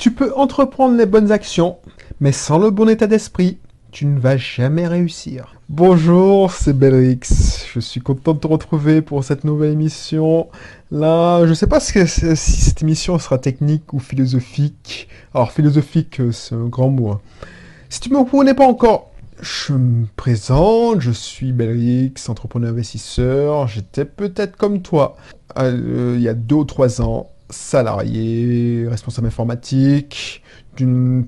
Tu peux entreprendre les bonnes actions, mais sans le bon état d'esprit, tu ne vas jamais réussir. Bonjour, c'est Belrix. Je suis content de te retrouver pour cette nouvelle émission. Là, je sais pas si, cette émission sera technique ou philosophique. Alors, philosophique, euh, c'est un grand mot. Hein. Si tu ne me connais pas encore, je me présente, je suis Belrix, entrepreneur investisseur. J'étais peut-être comme toi euh, il y a deux ou trois ans salarié, responsable informatique d'une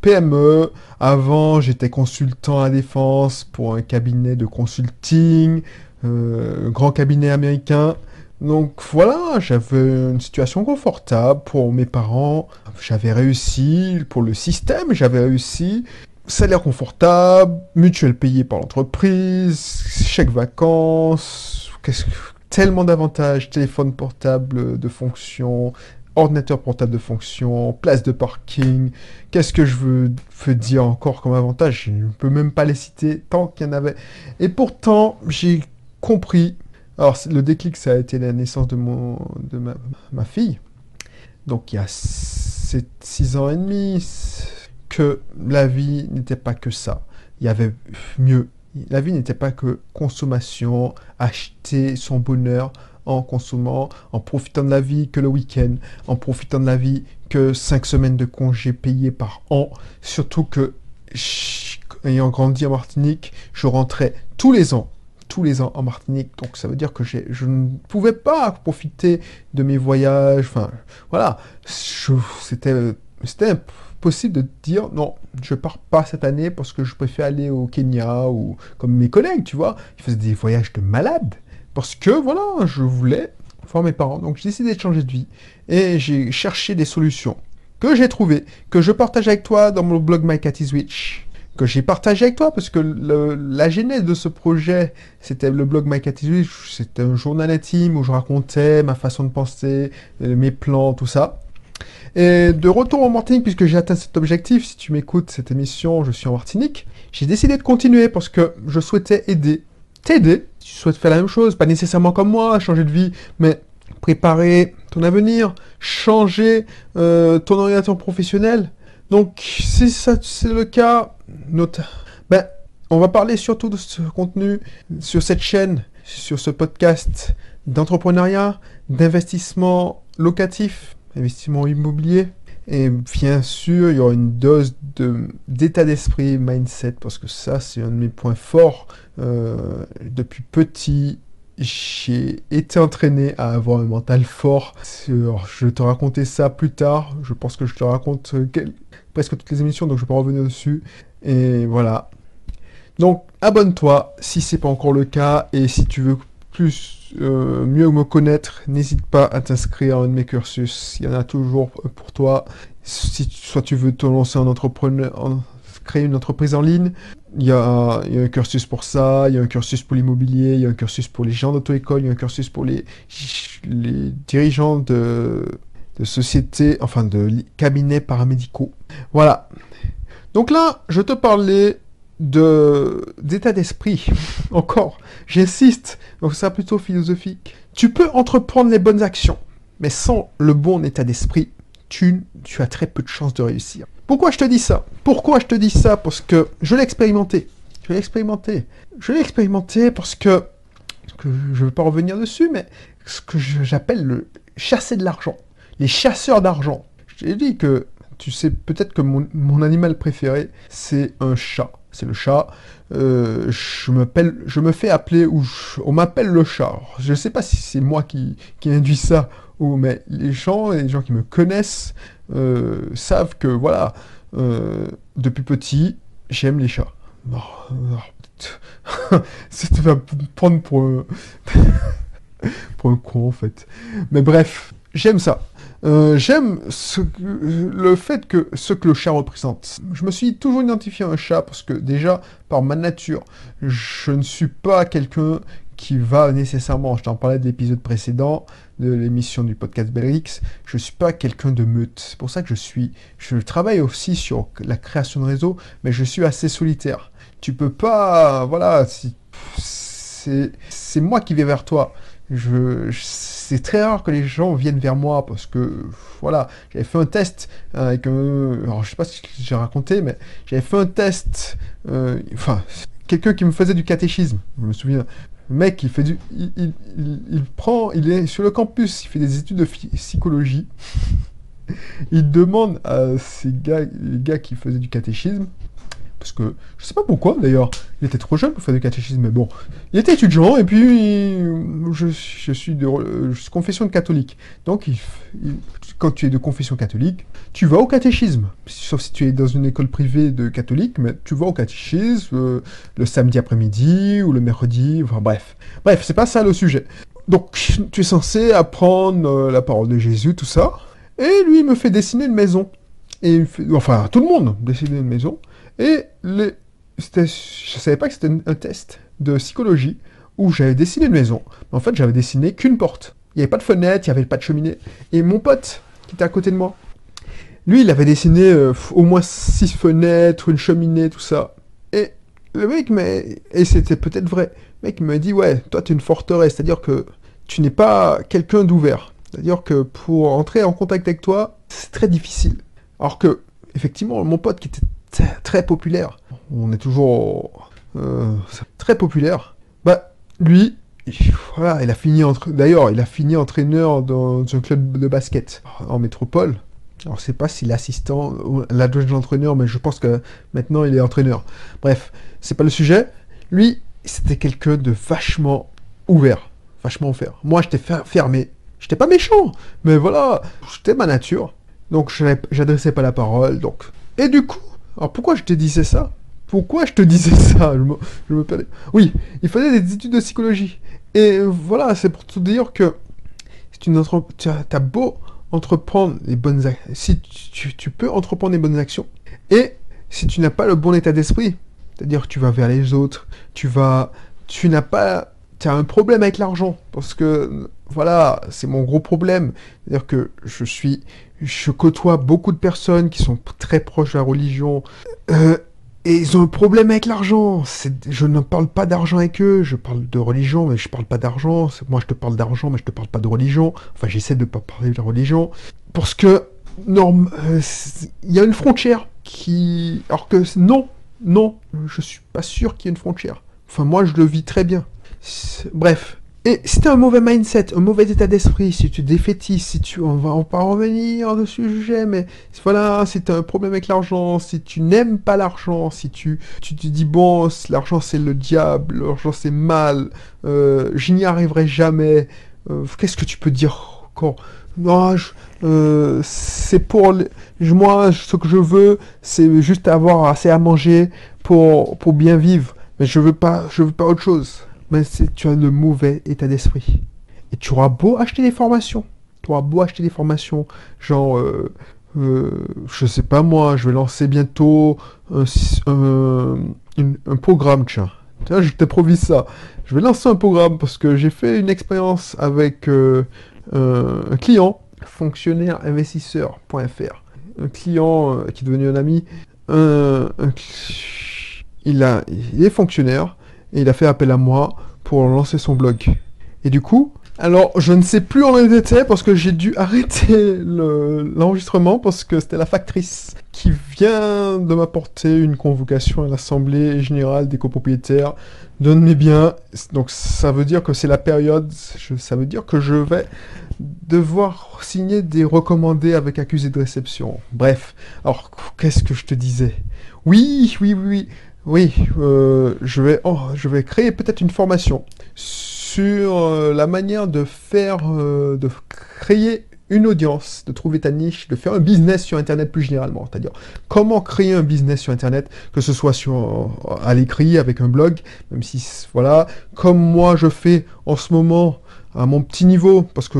PME. Avant, j'étais consultant à défense pour un cabinet de consulting, euh, grand cabinet américain. Donc voilà, j'avais une situation confortable pour mes parents. J'avais réussi pour le système, j'avais réussi. Salaire confortable, mutuelle payée par l'entreprise, chèque vacances, qu'est-ce que tellement d'avantages, téléphone portable de fonction, ordinateur portable de fonction, place de parking. Qu'est-ce que je veux, dire encore comme avantage? Je ne peux même pas les citer tant qu'il y en avait. Et pourtant, j'ai compris. Alors, le déclic, ça a été la naissance de, mon, de ma, fille. Donc, il y a 6 ans et demi, que la vie n'était pas que ça. Il y avait mieux, la vie n'était pas que consommation, acheter son bonheur en consommant, en profitant de la vie que le week-end, en profitant de la vie que cinq semaines de congés payés par an. Surtout que, ayant grandi en Martinique, je rentrais tous les ans tous les ans en Martinique. Donc ça veut dire que je ne pouvais pas profiter de mes voyages. Enfin, voilà. C'était possible de dire non, je pars pas cette année parce que je préfère aller au Kenya ou comme mes collègues, tu vois, ils faisaient des voyages de malades parce que voilà, je voulais voir mes parents. Donc j'ai décidé de changer de vie et j'ai cherché des solutions que j'ai trouvées, que je partage avec toi dans mon blog My Cat is Witch que j'ai partagé avec toi parce que la genèse de ce projet, c'était le blog My Cat c'était un journal intime où je racontais ma façon de penser, mes plans, tout ça. Et de retour en Martinique, puisque j'ai atteint cet objectif, si tu m'écoutes cette émission, je suis en Martinique, j'ai décidé de continuer parce que je souhaitais aider, t'aider, si tu souhaites faire la même chose, pas nécessairement comme moi, changer de vie, mais préparer ton avenir, changer euh, ton orientation professionnelle. Donc, si ça c'est le cas, note. Ben, on va parler surtout de ce contenu sur cette chaîne, sur ce podcast d'entrepreneuriat, d'investissement locatif, investissement immobilier. Et bien sûr, il y aura une dose d'état d'esprit, mindset, parce que ça, c'est un de mes points forts. Euh, depuis petit, j'ai été entraîné à avoir un mental fort. je vais te raconter ça plus tard. Je pense que je te raconte presque toutes les émissions, donc je vais pas revenir dessus. Et voilà. Donc, abonne-toi si c'est pas encore le cas. Et si tu veux plus euh, mieux me connaître, n'hésite pas à t'inscrire à un de mes cursus. Il y en a toujours pour toi. Si soit tu veux te lancer en entrepreneur, créer une entreprise en ligne, il y, a, un cursus pour ça, il y a un cursus pour l'immobilier, il y a un cursus pour les gens d'auto-école, il y a un cursus pour les, les dirigeants de, de sociétés, enfin de cabinets paramédicaux. Voilà. Donc là, je te parlais de d'état d'esprit. Encore, j'insiste, donc ça plutôt philosophique. Tu peux entreprendre les bonnes actions, mais sans le bon état d'esprit, tu, as très peu de chances de réussir. Pourquoi je te dis ça? Pourquoi je te dis ça? Parce que je l'ai expérimenté. Je l'ai expérimenté. Je l'ai expérimenté parce que, je ne veux pas revenir dessus, mais ce que j'appelle le chasser de l'argent. Les chasseurs d'argent. J'ai dit que tu sais peut-être que mon animal préféré, c'est un chat c'est le chat. Euh, je, me fais appeler, ou on m'appelle le chat. je ne sais pas si c'est moi qui, qui induis ça, ou, mais les gens, les gens qui me connaissent, euh, savent que, voilà, euh, depuis petit, j'aime les chats. Oh, oh, ça te va prendre pour pour un con, en fait. Mais bref, j'aime ça. Euh, j'aime le fait que ce que le chat représente. Je me suis toujours identifié à un chat parce que déjà, par ma nature, je ne suis pas quelqu'un qui va nécessairement, je t'en parlais de l'épisode précédent de l'émission du podcast Belrix, je ne suis pas quelqu'un de meute. C'est pour ça que je suis, je travaille aussi sur la création de réseau, mais je suis assez solitaire. Tu peux pas, voilà, c'est moi qui vais vers toi je, c'est très rare que les gens viennent vers moi parce que, voilà, j'avais fait un test avec un. Alors, je sais pas si j'ai raconté, mais j'avais fait un test. euh, enfin, quelqu'un qui me faisait du catéchisme, je me souviens. Le mec, il fait du. Il, il- prend. Il est sur le campus, il fait des études de psychologie. Il demande à ces gars, les gars qui faisaient du catéchisme, parce que je sais pas pourquoi d'ailleurs, il était trop jeune pour faire du catéchisme, mais bon, il était étudiant et puis je, suis de confession catholique. Donc quand tu es de confession catholique, tu vas au catéchisme, sauf si tu es dans une école privée de catholique, mais tu vas au catéchisme euh, le samedi après-midi ou le mercredi, enfin bref. Bref, c'est pas ça le sujet. Donc tu es censé apprendre euh, la parole de Jésus, tout ça. Et lui, il me fait dessiner une maison. Et enfin, tout le monde dessiner une maison. Et les, je savais pas que c'était un, test de psychologie où j'avais dessiné une maison. Mais en fait, j'avais dessiné qu'une porte. Il n'y avait pas de fenêtre, il n'y avait pas de cheminée. Et mon pote, qui était à côté de moi, lui, il avait dessiné euh, au moins six fenêtres, une cheminée, tout ça. Et le mec, mais et c'était peut-être vrai. Le mec m'a dit, ouais, toi, tu es une forteresse, c'est-à-dire que tu n'es pas quelqu'un d'ouvert. C'est-à-dire que pour entrer en contact avec toi, c'est très difficile. Alors que, effectivement, mon pote qui était très populaire, on est toujours euh, très populaire, bah, lui, il- voilà, il a fini entre... D'ailleurs, il a fini entraîneur dans un club de basket en métropole. Alors, je sais pas si l'assistant l'adjoint de l'entraîneur, mais je pense que maintenant il est entraîneur. Bref, c'est pas le sujet. Lui, c'était quelqu'un de vachement ouvert. Vachement ouvert. Moi, j'étais fer- fermé. J'étais pas méchant, mais voilà, j'étais ma nature. Donc, j'adressais pas la parole. Donc, et du coup, alors pourquoi je te disais ça? Pourquoi je te disais ça? Je me, perdais. Oui, il faisait des études de psychologie. Et voilà, c'est pour te dire que si tu as, beau entreprendre les bonnes si tu peux entreprendre les bonnes actions et si tu n'as pas le bon état d'esprit, c'est-à-dire que tu vas vers les autres, tu vas tu n'as pas tu as un problème avec l'argent parce que voilà, c'est mon gros problème, c'est-à-dire que je suis je côtoie beaucoup de personnes qui sont très proches de la religion euh, et ils ont un problème avec l'argent. Je ne parle pas d'argent avec eux, je parle de religion, mais je parle pas d'argent. Moi, je te parle d'argent, mais je te parle pas de religion. Enfin, j'essaie de pas parler de religion. Parce que, norme, euh, il y a une frontière qui... Alors que non, non, je suis pas sûr qu'il y ait une frontière. Enfin, moi, je le vis très bien. Bref. Et si t'as un mauvais mindset, un mauvais état d'esprit, si tu défaitisses, si tu... On va en pas revenir de ce sujet, mais voilà, si tu un problème avec l'argent, si tu n'aimes pas l'argent, si tu, tu te dis bon, l'argent c'est le diable, l'argent c'est mal, euh, je n'y arriverai jamais, euh, qu'est-ce que tu peux dire encore? Non, euh, c'est pour moi, ce que je veux, c'est juste avoir assez à manger pour, pour bien vivre, mais je veux pas, je veux pas autre chose. Mais tu as le mauvais état d'esprit. Et tu auras beau acheter des formations, tu auras beau acheter des formations, genre, euh, euh, je sais pas moi, je vais lancer bientôt un, programme, tiens. Tiens, je t'improvise ça. Je vais lancer un programme parce que j'ai fait une expérience avec euh, un, client, fonctionnaireInvestisseur.fr. Un client qui est devenu un ami. Un- il, a, il est fonctionnaire et il a fait appel à moi pour lancer son blog. Et du coup, alors je ne sais plus en était parce que j'ai dû arrêter le- l'enregistrement parce que c'était la factrice qui vient de m'apporter une convocation à l'Assemblée générale des copropriétaires de mes biens. Donc ça veut dire que c'est la période, ça veut dire que je vais devoir signer des recommandés avec accusé de réception. Bref, alors qu'est-ce que je te disais? Oui, oui, oui, oui. Oui, euh, je, vais, oh, je vais créer peut-être une formation sur euh, la manière de faire, euh, de créer une audience, de trouver ta niche, de faire un business sur Internet plus généralement. C'est-à-dire comment créer un business sur Internet, que ce soit sur, à l'écrit avec un blog, même si voilà, comme moi je fais en ce moment à mon petit niveau, parce que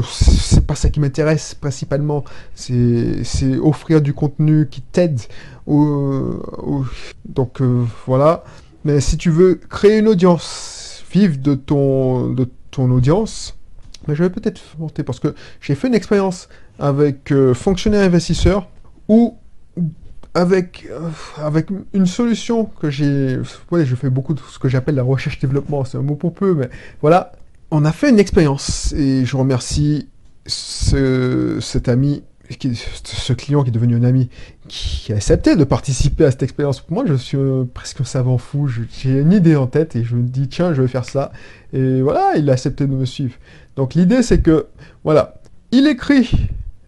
c'est pas ça qui m'intéresse principalement, c'est offrir du contenu qui t'aide. Donc euh, voilà. Mais si tu veux créer une audience, vivre de ton, de ton audience, mais je vais peut-être monter parce que j'ai fait une expérience avec euh, fonctionnaire investisseur où avec, euh, avec une solution que j'ai... Je fais beaucoup de ce que j'appelle la recherche-développement, c'est un mot pour peu, mais voilà. on a fait une expérience et je remercie ce, cet ami, qui, ce client qui est devenu un ami, qui a accepté de participer à cette expérience. Moi, je suis euh, presque un savant fou. J'ai une idée en tête et je me dis, tiens, je vais faire ça. Et voilà, il a accepté de me suivre. Donc l'idée, c'est que, voilà, il écrit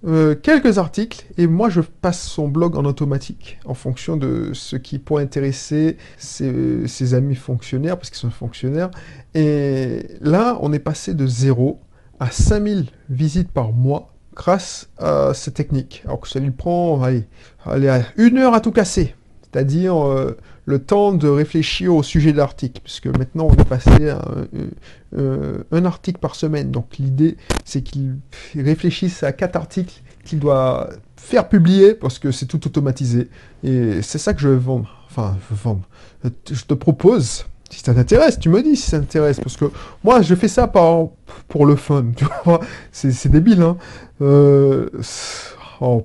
euh, quelques articles et moi je passe son blog en automatique en fonction de ce qui pourrait intéresser ses, amis fonctionnaires parce qu'ils sont fonctionnaires. Et là, on est passé de 0 à 5000 visites par mois grâce à cette technique. Alors que ça lui prend, allez, allez une heure à tout casser. C'est-à-dire euh, le temps de réfléchir au sujet de l'article, puisque maintenant on est passé à euh, un article par semaine. Donc l'idée, c'est qu'il réfléchisse à quatre articles qu'il doit faire publier, parce que c'est tout automatisé. Et c'est ça que je vais vendre. Enfin, je vendre. Je te propose, si ça t'intéresse, tu me dis si ça t'intéresse, parce que moi, je fais ça par, pour le fun, tu vois. C'est débile, hein. Euh,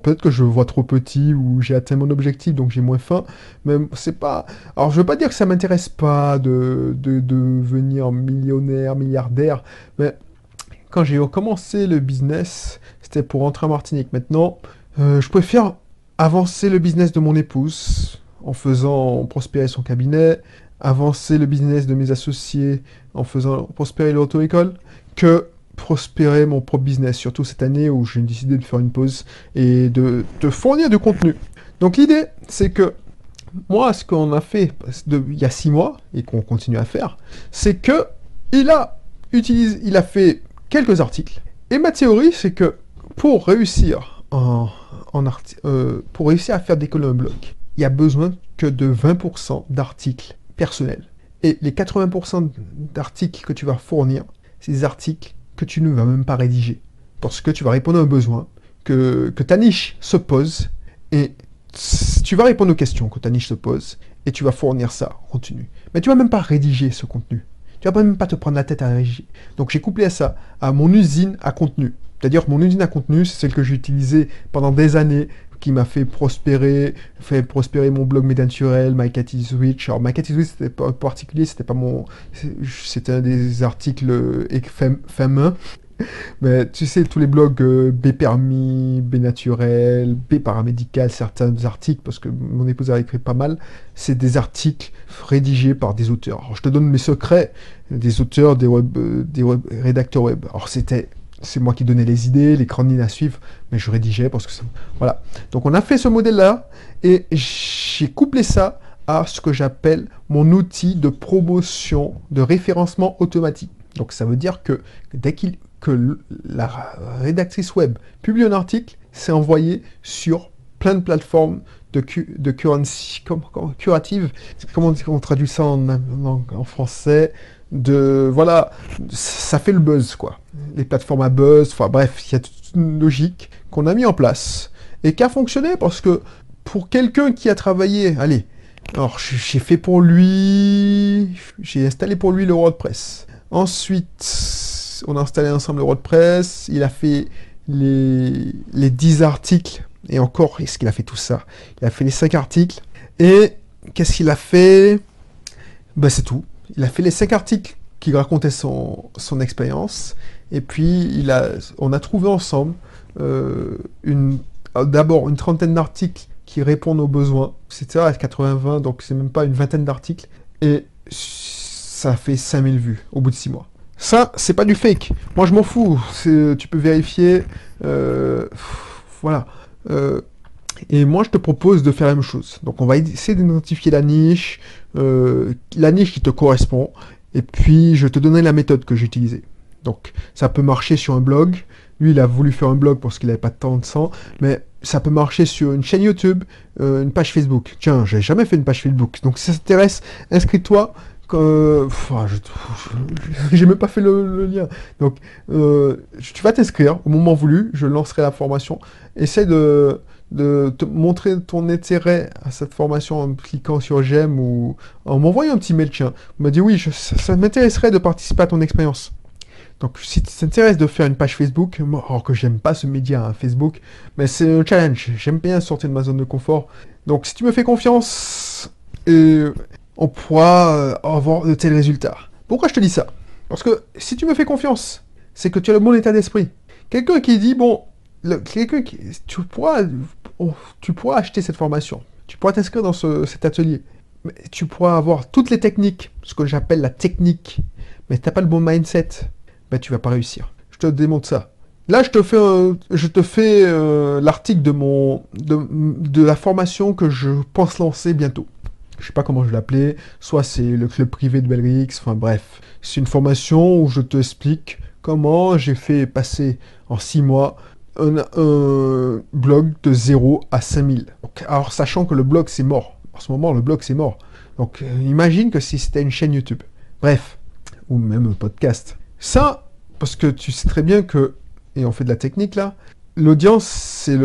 peut-être que je vois trop petit ou j'ai atteint mon objectif donc j'ai moins faim, mais c'est pas. Alors je veux pas dire que ça m'intéresse pas de, de, devenir millionnaire, milliardaire, mais quand j'ai commencé le business, c'était pour rentrer en Martinique. Maintenant, euh, je préfère avancer le business de mon épouse en faisant prospérer son cabinet, avancer le business de mes associés en faisant prospérer l'auto-école, que prospérer mon propre business, surtout cette année où j'ai décidé de faire une pause et de te fournir du contenu. Donc l'idée, c'est que moi, ce qu'on a fait il y a six mois et qu'on continue à faire, c'est que il a il a fait quelques articles. Et ma théorie, c'est que pour réussir en, en euh, pour réussir à faire décoller un blog, il y a besoin que de 20% d'articles personnels. Et les 80% d'articles que tu vas fournir, c'est des articles que tu ne vas même pas rédiger. Parce que tu vas répondre à un besoin, que, ta niche se pose, et tu vas répondre aux questions que ta niche se pose, et tu vas fournir ça en. Mais tu vas même pas rédiger ce contenu. Tu vas même pas te prendre la tête à rédiger. Donc j'ai couplé à ça, à mon usine à contenu. C'est-à-dire mon usine à contenu, c'est celle que j'ai utilisée pendant des années, qui m'a fait prospérer, fait prospérer mon blog Médaturel, My Cat is Rich. Alors My Cat is Rich, c'était pas particulier, c'était pas mon, c'était un des articles euh, fameux. Mais tu sais, tous les blogs euh, B permis, B naturel, B paramédical, certains articles, parce que mon épouse a écrit pas mal, c'est des articles rédigés par des auteurs. Alors, je te donne mes secrets, des auteurs, des, web, euh, des rédacteurs web. Alors c'était c'est moi qui donnais les idées, les grandes à suivre, mais je rédigeais parce que voilà. Donc on a fait ce modèle-là et j'ai couplé ça à ce que j'appelle mon outil de promotion, de référencement automatique. Donc ça veut dire que dès qu'il que la rédactrice web publie un article, c'est envoyé sur plein de plateformes de, curative. Comment on traduit ça en français? De voilà, ça fait le buzz quoi. Les plateformes à buzz, enfin bref, il y a toute une logique qu'on a mis en place et qui a fonctionné parce que pour quelqu'un qui a travaillé, allez, alors j'ai fait pour lui, j'ai installé pour lui le WordPress. Ensuite, on a installé ensemble le WordPress, il a fait les, les 10 articles, et encore, est-ce qu'il a fait tout ça? Il a fait les 5 articles, et qu'est-ce qu'il a fait? Ben c'est tout il a fait les cinq articles qui racontaient son, expérience. Et puis, on a trouvé ensemble euh, une, d'abord une trentaine d'articles qui répondent aux besoins. C'était à 80-20, donc c'est même pas une vingtaine d'articles. Et ça fait 5000 vues au bout de 6 mois. Ça, c'est pas du fake. Moi, je m'en fous. Tu peux vérifier. Euh, voilà. Euh, et moi, je te propose de faire la même chose. Donc, on va essayer d'identifier la niche, euh, la niche qui te correspond, et puis je te donner la méthode que j'ai utilisée. Donc, ça peut marcher sur un blog. Lui, il a voulu faire un blog parce qu'il n'avait pas tant de sang, mais ça peut marcher sur une chaîne YouTube, euh, une page Facebook. Tiens, j'ai jamais fait une page Facebook. Donc, si ça t'intéresse, inscris-toi. Euh, j'ai même pas fait le, lien. Donc, euh, tu vas t'inscrire au moment voulu. Je lancerai la formation. Essaye de de te montrer ton intérêt à cette formation en cliquant sur j'aime ou en m'envoyant un petit mail, tiens. M'a dit oui, ça, m'intéresserait de participer à ton expérience. Donc si tu t'intéresses de faire une page Facebook, alors que j'aime pas ce média hein, Facebook, mais c'est un challenge. J'aime bien sortir de ma zone de confort. Donc si tu me fais confiance, on pourra euh, avoir de tels résultats. Pourquoi je te dis ça? Parce que si tu me fais confiance, c'est que tu as le bon état d'esprit. Quelqu'un qui dit, bon, quelqu'un qui, tu pourras, oh, tu pourras acheter cette formation. Tu pourras t'inscrire dans cet atelier. Mais tu pourras avoir toutes les techniques, ce que j'appelle la technique. Mais tu n'as pas le bon mindset, ben, tu vas pas réussir. Je te démontre ça. Là, je te fais, fais euh, l'article de mon de, la formation que je pense lancer bientôt. Je sais pas comment je l'appeler. Soit c'est le club privé de Belrix. Enfin bref, c'est une formation où je te explique comment j'ai fait passer en 6 mois un, blog de 0 à 5000. alors sachant que le blog c'est mort. En ce moment, le blog c'est mort. Donc euh, imagine que si c'était une chaîne YouTube. Bref, ou même un podcast. Ça, parce que tu sais très bien que et on fait de la technique là, l'audience, c'est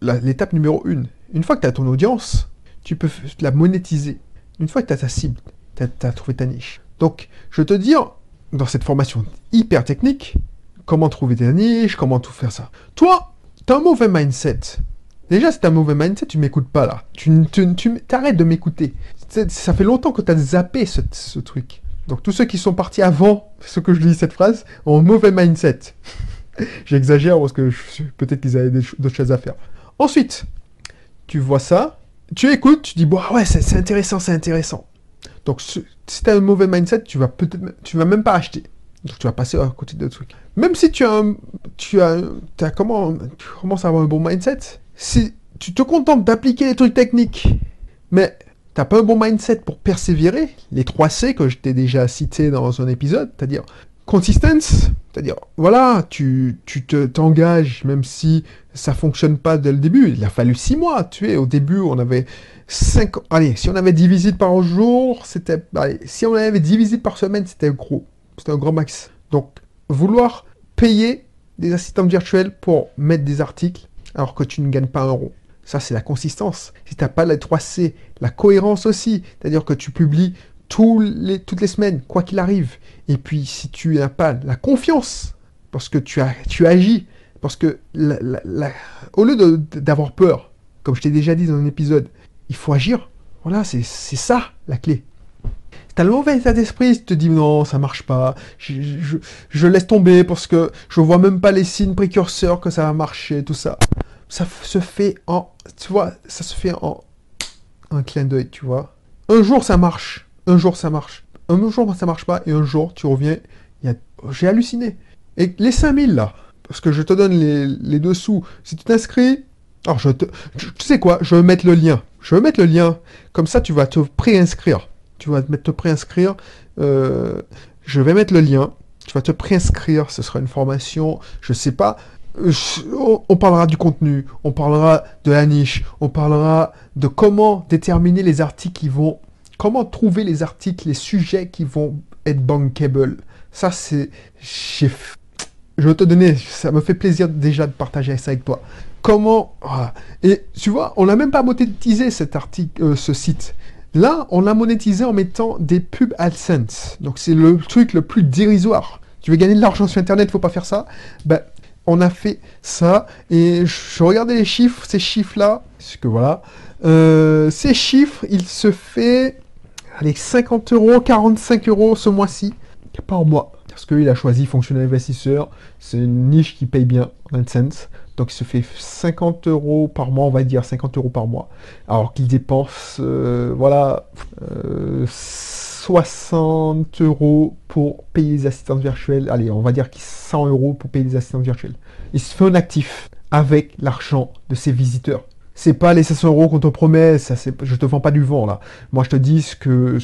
l'étape numéro une. Une fois que tu as ton audience, tu peux la monétiser. Une fois que tu as ta cible, tu as, trouvé ta niche. Donc, je te dire, dans cette formation hyper technique, comment trouver ta niche, comment tout faire ça. Toi, tu as un mauvais mindset. Déjà, as un mauvais mindset, tu m'écoutes pas là. Tu, arrêtes de m'écouter. Ça fait longtemps que tu as zappé ce, truc. Donc, tous ceux qui sont partis avant ce que je lis cette phrase ont un mauvais mindset. J'exagère parce que peut-être qu'ils avaient d'autres choses à faire. Ensuite, tu vois ça, tu écoutes, tu dis, bon, ouais, c'est intéressant, c'est intéressant. Donc, si tu as un mauvais mindset, tu vas peut-être, tu vas même pas acheter. Donc, tu vas passer à côté de trucs. Même si tu as, tu as, comment, tu commences à avoir un bon mindset, si tu te contentes d'appliquer les trucs techniques, mais t'as pas un bon mindset pour persévérer, les 3 C que je t'ai déjà cité dans un épisode, c'est-à-dire consistance, c'est-à-dire, voilà, tu, te, t'engages, même si ça fonctionne pas dès le début. Il a fallu six mois, tu es. Au début, on avait 5... Allez, si on avait 10 visites par jour, c'était... Si on avait 10 visites par semaine, c'était gros. C'était un gros max. Donc, vouloir payer des assistants virtuels pour mettre des articles alors que tu ne gagnes pas un euro. Ça, c'est la consistance. Si tu n'as pas les 3 C, la cohérence aussi, c'est-à-dire que tu publies les, toutes les semaines, quoi qu'il arrive. Et puis, si tu n'as pas la confiance, parce que tu, as, tu agis, parce que au lieu d'avoir peur, comme je t'ai déjà dit dans un épisode, il faut agir. Voilà, c'est ça la clé. T'as le mauvais état d'esprit, tu te dis non, ça marche pas, je, je, laisse tomber parce que je vois même pas les signes précurseurs que ça va marcher, tout ça. Ça se fait en, tu vois, ça se fait en un clin d'œil, tu vois. Un jour ça marche, un jour ça marche, un jour ça marche pas, et un jour tu reviens, j'ai halluciné. Et les 5000 là, parce que je te donne les, les dessous, si tu t'inscris, alors je te, tu sais quoi, je vais mettre le lien, je vais mettre le lien, comme ça tu vas te préinscrire, tu vas te préinscrire, euh, je vais mettre le lien, tu vas te préinscrire, ce sera une formation, je sais pas, on parlera du contenu, on parlera de la niche, on parlera de comment déterminer les articles qui vont comment trouver les articles, les sujets qui vont être bankable. Ça, c'est... Je vais te donner, ça me fait plaisir déjà de partager ça avec toi. Comment... Et tu vois, on n'a même pas monétisé cet article, euh, ce site. Là, on l'a monétisé en mettant des pubs AdSense. Donc c'est le truc le plus dérisoire. Tu veux gagner de l'argent sur Internet, faut pas faire ça. Ben, on a fait ça et je regardais les chiffres, ces chiffres-là, parce que voilà, euh, ces chiffres, il se fait allez, 50 euros, 45 euros ce mois-ci, par mois. Parce qu'il a choisi fonctionnel investisseur, c'est une niche qui paye bien en AdSense. Donc il se fait 50 euros par mois, on va dire 50 euros par mois. Alors qu'il dépense, euh, voilà, 60 euh, euros pour payer les assistants virtuels. Allez, on va dire qu'il 100 euros pour payer les assistants virtuels. Il se fait un actif avec l'argent de ses visiteurs c'est pas les 500 euros qu'on te promet, ça, je te vends pas du vent là. Moi je te dis ce que,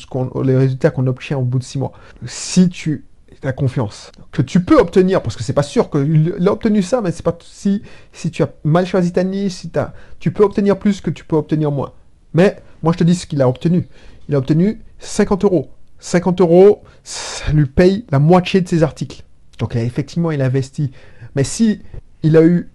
les résultats qu'on obtient au bout de 6 mois. Si tu as confiance, que tu peux obtenir, parce que c'est pas sûr qu'il a obtenu ça, mais c'est pas si, si tu as mal choisi ta niche, si as, tu peux obtenir plus que tu peux obtenir moins. Mais moi je te dis ce qu'il a obtenu. Il a obtenu 50 euros. 50 euros, ça lui paye la moitié de ses articles. Donc effectivement, il a investi. Mais si il a eu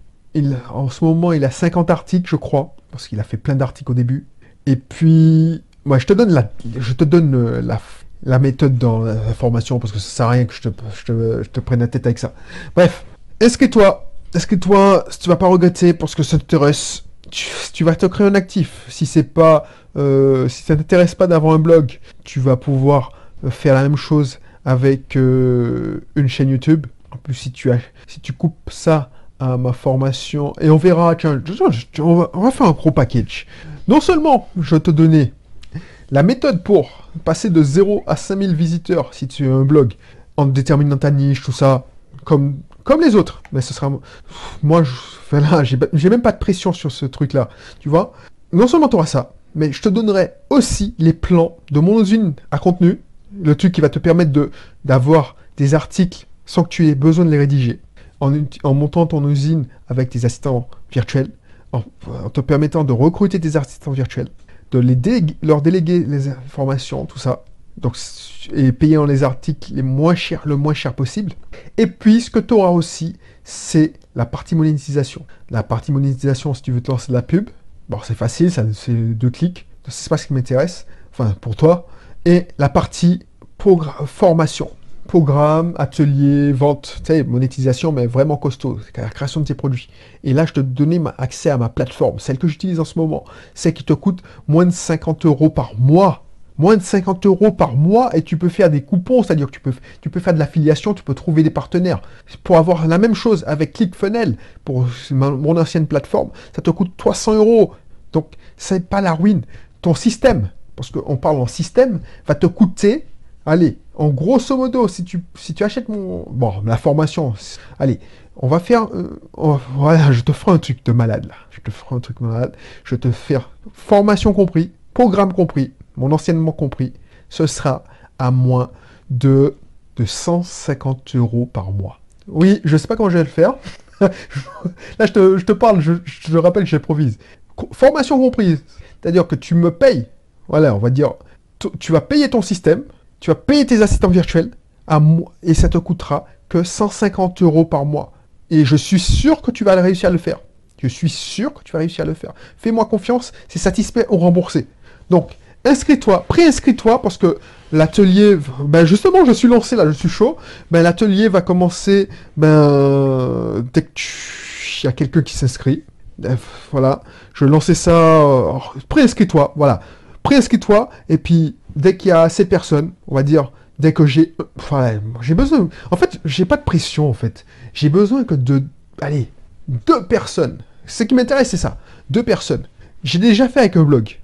en ce moment, il a 50 articles, je crois, parce qu'il a fait plein d'articles au début. Et puis, moi, je te donne la, je te donne euh, la, la méthode dans la formation, parce que ça sert à rien que je te, prenne la tête avec ça. Bref, est-ce que toi, est-ce que toi, tu vas pas regretter parce que ça t'intéresse, tu, vas te créer un actif. Si c'est pas, euh, si ça t'intéresse pas d'avoir un blog, tu vas pouvoir euh, faire la même chose avec euh, une chaîne YouTube. En plus, si tu, as, si tu coupes ça à ma formation, et on verra, tiens, on va, on va faire un gros package. Non seulement je vais te donner la méthode pour passer de 0 à 5000 visiteurs si tu as un blog, en déterminant ta niche, tout ça, comme, les autres. Mais ce sera... Moi, je, voilà, j'ai même pas de pression sur ce truc-là, tu vois. Non seulement tu auras ça, mais je te donnerai aussi les plans de mon usine à contenu, le truc qui va te permettre d'avoir des articles sans que tu aies besoin de les rédiger, en, en montant ton usine avec des assistants virtuels, en, te permettant de recruter des assistants virtuels, de les leur déléguer les informations, tout ça, donc, et payer en les articles les moins chers, le moins cher possible. Et puis, ce que tu auras aussi, c'est la partie monétisation. La partie monétisation, si tu veux te lancer de la pub, bon, c'est facile, c'est deux clics, c'est pas ce qui m'intéresse, enfin, pour toi. Et la partie formation, programme, atelier, vente, tu sais, monétisation, mais vraiment costaud, la création de tes produits. Et là, je te donnais accès à ma plateforme, celle que j'utilise en ce moment, celle qui te coûte moins de 50 euros par mois moins de 50 euros par mois et tu peux faire des coupons, c'est-à-dire que tu peux, tu peux faire de l'affiliation, tu peux trouver des partenaires. Pour avoir la même chose avec ClickFunnels, pour mon ancienne plateforme, ça te coûte 300 euros. Donc, c'est pas la ruine. Ton système, parce qu'on parle en système, va te coûter, allez, en grosso modo, si tu, si tu achètes mon, bon, la formation, allez, on va faire, euh, voilà, je te ferai un truc de malade là. Je te ferai un truc de malade. Je te faire formation compris, programme compris, mon anciennement compris, ce sera à moins de, de 150 euros par mois. Oui, je sais pas comment je vais le faire. Là, je te, parle, je, te rappelle j'improvise. Formation comprise, c'est-à-dire que tu me payes, voilà, on va dire, tu vas payer ton système, tu vas payer tes assistants virtuels, et ça te coûtera que 150 euros par mois. Et je suis sûr que tu vas réussir à le faire. Je suis sûr que tu vas réussir à le faire. Fais-moi confiance, c'est satisfait ou remboursé. Donc, inscris-toi, pré-inscris-toi parce que l'atelier, ben justement, je suis lancé là, je suis chaud. Ben l'atelier va commencer, ben dès que il y a quelqu'un qui s'inscrit. Voilà, je lancer ça. Euh, pré-inscris-toi, voilà, pré-inscris-toi et puis dès qu'il y a assez de personnes, on va dire. Dès que j'ai, enfin, j'ai besoin. En fait, j'ai pas de pression en fait. J'ai besoin que de, allez, deux personnes. Ce qui m'intéresse, c'est ça. Deux personnes. J'ai déjà fait avec un blog.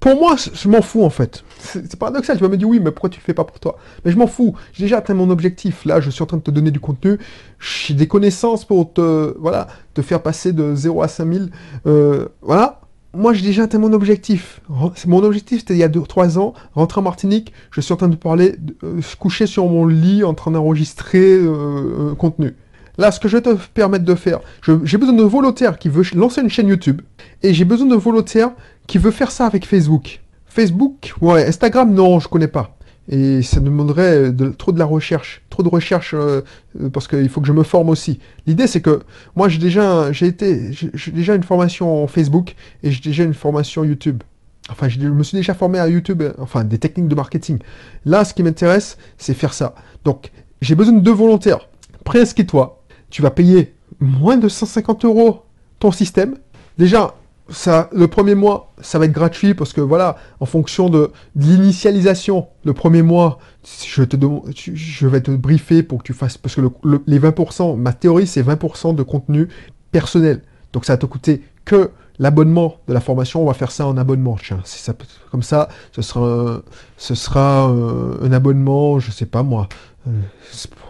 Pour moi, je m'en fous en fait. C'est paradoxal, tu vas me dire oui, mais pourquoi tu le fais pas pour toi? Mais je m'en fous, j'ai déjà atteint mon objectif. Là, je suis en train de te donner du contenu, j'ai des connaissances pour te, voilà, te faire passer de 0 à 5000. Euh, voilà, moi j'ai déjà atteint mon objectif. Mon objectif c'était il y a 2-3 ans, rentrer en Martinique, je suis en train de parler, euh, coucher sur mon lit en train d'enregistrer euh, contenu. Là, ce que je vais te permettre de faire, j'ai besoin de volontaires qui veulent lancer une chaîne YouTube, et j'ai besoin de volontaires qui veulent faire ça avec Facebook. Facebook, ouais, Instagram, non, je connais pas. Et ça demanderait de, trop de la recherche, trop de recherche, euh, euh, parce qu'il faut que je me forme aussi. L'idée, c'est que moi, j'ai déjà, j'ai été, déjà une formation en Facebook et j'ai déjà une formation YouTube. Enfin, je me suis déjà formé à YouTube, enfin, des techniques de marketing. Là, ce qui m'intéresse, c'est faire ça. Donc, j'ai besoin de deux volontaires. Préinscris-toi tu vas payer moins de 150 euros ton système. Déjà, le premier mois, ça va être gratuit parce que voilà, en fonction de, l'initialisation, le premier mois, je, vais te briefer pour que tu fasses, parce que les 20%, ma théorie, c'est 20% de contenu personnel. Donc ça va te coûter que l'abonnement de la formation, on va faire ça en abonnement. Tiens, comme ça, ce sera, un, ce sera un abonnement, je sais pas moi, euh,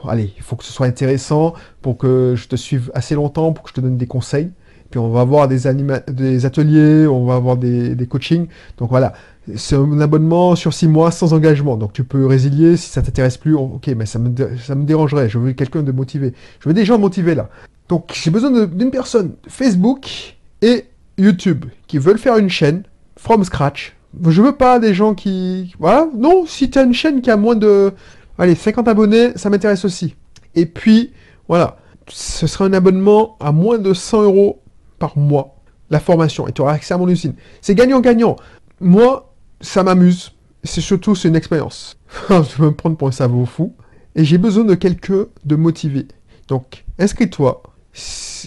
allez, il faut que ce soit intéressant pour que je te suive assez longtemps, pour que je te donne des conseils. On va avoir des, des ateliers, on va avoir des, coachings. Donc voilà, c'est un abonnement sur six mois sans engagement. Donc tu peux résilier si ça t'intéresse plus. Ok, mais ça me, ça me dérangerait. Je veux quelqu'un de motivé. Je veux des gens motivés là. Donc j'ai besoin d'une personne Facebook et YouTube qui veulent faire une chaîne from scratch. Je veux pas des gens qui... Voilà, non, si tu as une chaîne qui a moins de Allez, 50 abonnés, ça m'intéresse aussi. Et puis, voilà, ce sera un abonnement à moins de 100 euros par mois, la formation, et tu auras accès à mon usine. C'est gagnant-gagnant. Moi, ça m'amuse. C'est surtout, c'est une expérience. je vais me prendre pour un cerveau fou. Et j'ai besoin de quelqu'un de motivé. Donc, inscris-toi.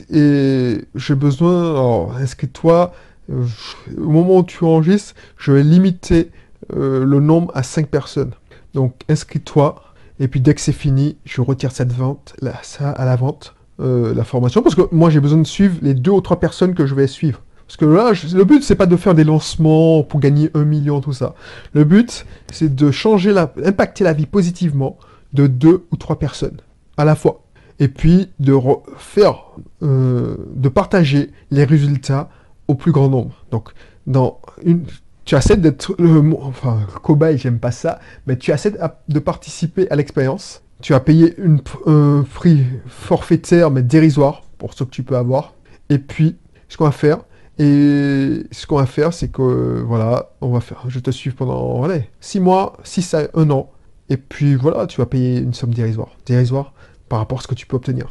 Et j'ai besoin... Inscris-toi. Au moment où tu enregistres, je vais limiter euh, le nombre à 5 personnes. Donc inscris-toi. Et puis dès que c'est fini, je retire cette vente, là, ça à la vente, euh, la formation, parce que moi j'ai besoin de suivre les deux ou trois personnes que je vais suivre. Parce que là, le but c'est pas de faire des lancements pour gagner un million, tout ça. Le but c'est de changer la, impacter la vie positivement de deux ou trois personnes à la fois. Et puis de faire, euh, de partager les résultats au plus grand nombre. Donc, dans une, tu essaies d'être le, enfin, cobaye, j'aime pas ça, mais tu essaies de participer à l'expérience. Tu as payé une, un prix forfaitaire, mais dérisoire, pour ce que tu peux avoir. Et puis, ce qu'on va faire, et ce qu'on va faire, c'est que, voilà, on va faire, je te suis pendant, allez, 6 mois, 6 à 1 an. Et puis, voilà, tu vas payer une somme dérisoire. Dérisoire par rapport à ce que tu peux obtenir.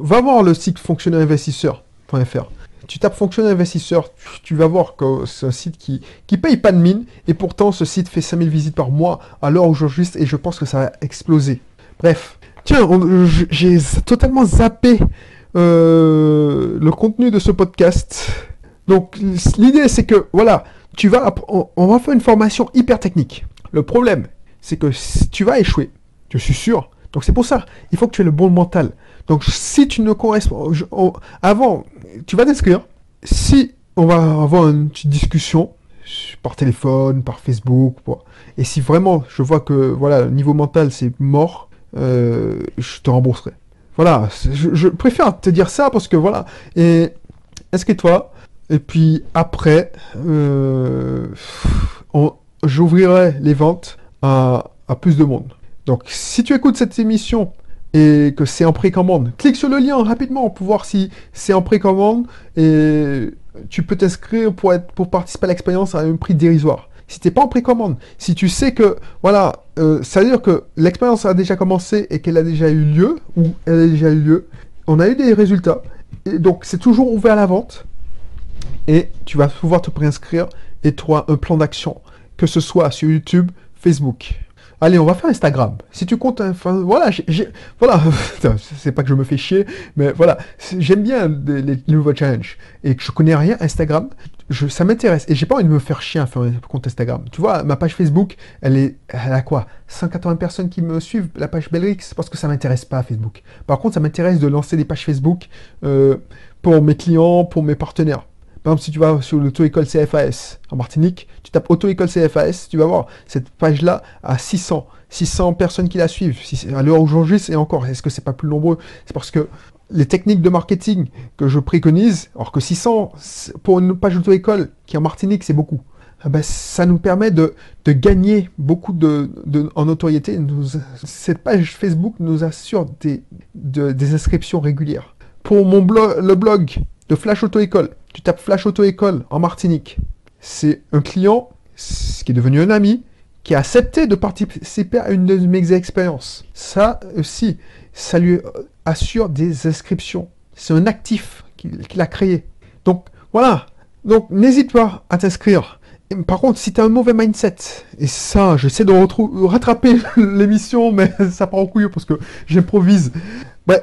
Va voir le site fonctionnaireinvestisseur.fr tu tapes fonctionnaire investisseur, tu, vas voir que c'est un site qui, qui paye pas de mine, et pourtant ce site fait 5000 visites par mois à l'heure où j'enregistre, et je pense que ça va exploser. Bref. Tiens, j'ai totalement zappé euh, le contenu de ce podcast. Donc l'idée c'est que, voilà, tu vas, on, va faire une formation hyper technique. Le problème, c'est que tu vas échouer, je suis sûr. Donc c'est pour ça, il faut que tu aies le bon mental. Donc si tu ne corresponds... avant, tu vas t'inscrire. Si on va avoir une petite discussion par téléphone, par Facebook, et si vraiment je vois que voilà, niveau mental c'est mort, euh, je te rembourserai. Voilà, je, préfère te dire ça parce que voilà, et inscris-toi, et puis après, euh, j'ouvrirai les ventes à plus de monde. Donc si tu écoutes cette émission et que c'est en précommande, clique sur le lien rapidement pour voir si c'est en précommande et tu peux t'inscrire pour, pour participer à l'expérience à un prix dérisoire. Si tu n'es pas en précommande, si tu sais que, voilà, euh, ça veut dire que l'expérience a déjà commencé et qu'elle a déjà eu lieu, ou elle a déjà eu lieu, on a eu des résultats, et donc c'est toujours ouvert à la vente, et tu vas pouvoir te préinscrire et auras un plan d'action, que ce soit sur YouTube, Facebook. Allez, on va faire Instagram. Si tu comptes, enfin, voilà, voilà, c'est pas que je me fais chier, mais voilà, j'aime bien les, nouveaux challenges et que je connais rien Instagram, ça m'intéresse et j'ai pas envie de me faire chier à faire un compte Instagram. Tu vois, ma page Facebook, elle est, elle a quoi? 180 personnes qui me suivent, la page Belrix, parce que ça m'intéresse pas Facebook. Par contre, ça m'intéresse de lancer des pages Facebook euh, pour mes clients, pour mes partenaires. Par exemple, si tu vas sur l'auto-école CFAS en Martinique, tu tapes auto-école CFAS, tu vas voir cette page-là à 600. 600 personnes qui la suivent. Si à l'heure j'enregistre, et encore, est-ce que c'est pas plus nombreux? C'est parce que les techniques de marketing que je préconise, alors que 600 pour une page auto-école qui en Martinique, c'est beaucoup. Ah ben, ça nous permet de, gagner beaucoup de, en notoriété. cette page Facebook nous assure des, des inscriptions régulières. Pour mon blog, le blog de Flash Auto École, tu tapes Flash Auto École en Martinique. C'est un client qui est devenu un ami qui a accepté de participer à une de mes expériences. Ça aussi, ça lui assure des inscriptions. C'est un actif qu'il a créé. Donc voilà. Donc n'hésite pas à t'inscrire. Par contre, si tu as un mauvais mindset, et ça, j'essaie de rattraper l'émission, mais ça part en couille parce que j'improvise, ben,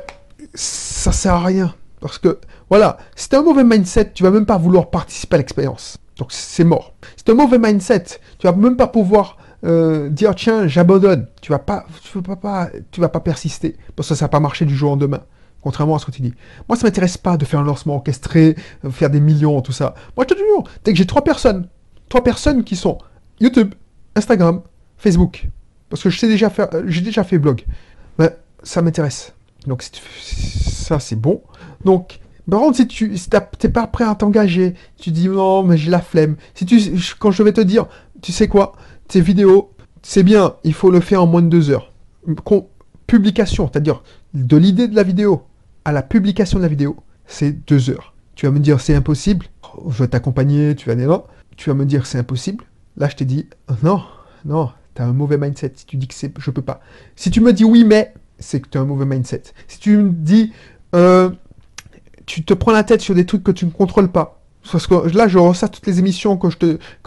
ça sert à rien. Parce que voilà, si un mauvais mindset, tu vas même pas vouloir participer à l'expérience. Donc c'est mort. Si un mauvais mindset, tu vas même pas pouvoir euh, dire tiens, j'abandonne. Tu vas pas, tu vas pas, tu vas pas persister parce que ça va pas marcher du jour au lendemain. Contrairement à ce que tu dis. Moi, ça m'intéresse pas de faire un lancement orchestré, euh, faire des millions, tout ça. Moi, je te dis, dès que j'ai trois personnes, trois personnes qui sont YouTube, Instagram, Facebook, parce que je sais déjà faire, euh, j'ai déjà fait blog, ben, ça m'intéresse. Donc ça, c'est bon. Donc par contre, si tu n'es pas prêt à t'engager, tu dis non, mais j'ai la flemme. Si tu, quand je vais te dire, tu sais quoi, tes vidéos, c'est bien, il faut le faire en moins de deux heures. publication, c'est-à-dire de l'idée de la vidéo à la publication de la vidéo, c'est deux heures. Tu vas me dire c'est impossible, je vais t'accompagner, tu vas aller là. Tu vas me dire c'est impossible. Là, je t'ai dit non, non, tu as un mauvais mindset. Si tu dis que c'est, je peux pas. Si tu me dis oui, mais, c'est que tu as un mauvais mindset. Si tu me dis euh, tu te prends la tête sur des trucs que tu ne contrôles pas. Parce que là, je ressens toutes les émissions que,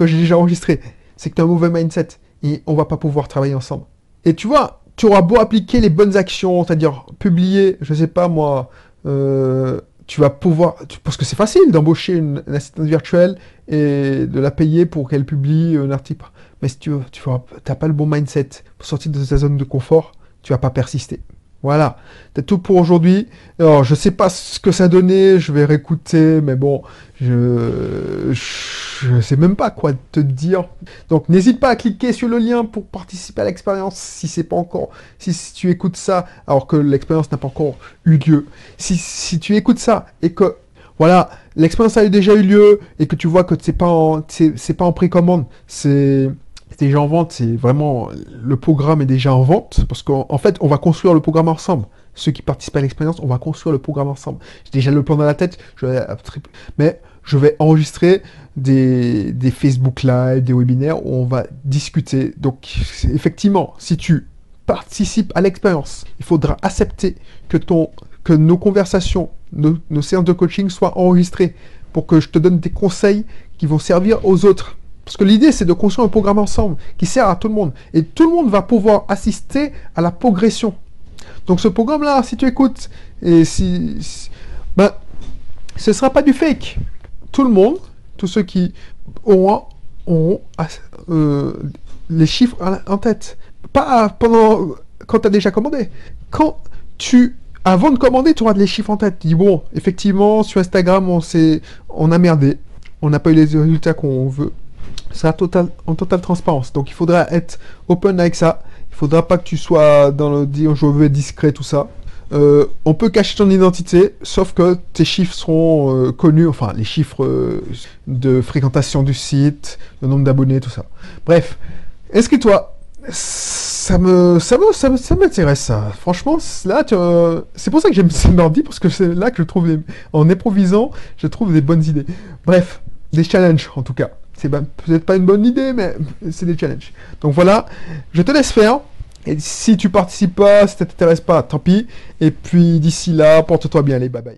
j'ai déjà enregistrées. C'est que tu as un mauvais mindset et on va pas pouvoir travailler ensemble. Et tu vois, tu auras beau appliquer les bonnes actions, c'est-à-dire publier, je sais pas moi, euh, tu vas pouvoir, parce que c'est facile d'embaucher une, assistante virtuelle et de la payer pour qu'elle publie un article Mais si tu n'as pas le bon mindset pour sortir de ta zone de confort, tu vas pas persister. Voilà, c'est tout pour aujourd'hui. Alors, je sais pas ce que ça donnait, je vais réécouter, mais bon, je, je sais même pas quoi te dire. Donc, n'hésite pas à cliquer sur le lien pour participer à l'expérience si c'est pas encore, si, tu écoutes ça alors que l'expérience n'a pas encore eu lieu. Si, si tu écoutes ça et que, voilà, l'expérience a déjà eu lieu et que tu vois que c'est pas c'est pas en précommande, c'est, c'est déjà en vente, c'est vraiment le programme est déjà en vente parce qu'en fait, on va construire le programme ensemble. Ceux qui participent à l'expérience, on va construire le programme ensemble. J'ai déjà le plan dans la tête, vais, mais je vais enregistrer des, des Facebook Live, des webinaires où on va discuter. Donc, effectivement, si tu participes à l'expérience, il faudra accepter que, ton, que nos conversations, nos, nos séances de coaching soient enregistrées pour que je te donne des conseils qui vont servir aux autres. Parce que l'idée, c'est de construire un programme ensemble qui sert à tout le monde. Et tout le monde va pouvoir assister à la progression. Donc ce programme-là, si tu écoutes, et si, ben, ce ne sera pas du fake. Tout le monde, tous ceux qui auront, euh, les chiffres en tête. Pas pendant quand tu as déjà commandé. Quand tu avant de commander, tu auras les chiffres en tête. Tu dis bon, effectivement, sur Instagram, on, on a merdé. On n'a pas eu les résultats qu'on veut sera total, en totale transparence. Donc il faudra être open avec ça. Il faudra pas que tu sois dans le dire je veux être discret, tout ça. Euh, on peut cacher ton identité, sauf que tes chiffres seront euh, connus, enfin les chiffres euh, de fréquentation du site, le nombre d'abonnés, tout ça. Bref, inscris-toi. Ça me, ça me, ça m'intéresse ça? Franchement, là, c'est pour ça que j'aime ce mardi parce que c'est là que je trouve, en improvisant, je trouve des bonnes idées. Bref, des challenges en tout cas. C'est peut-être pas une bonne idée, mais c'est des challenges. Donc voilà, je te laisse faire. Et si tu participes pas, si ça t'intéresse pas, tant pis. Et puis d'ici là, porte-toi bien, allez, bye bye.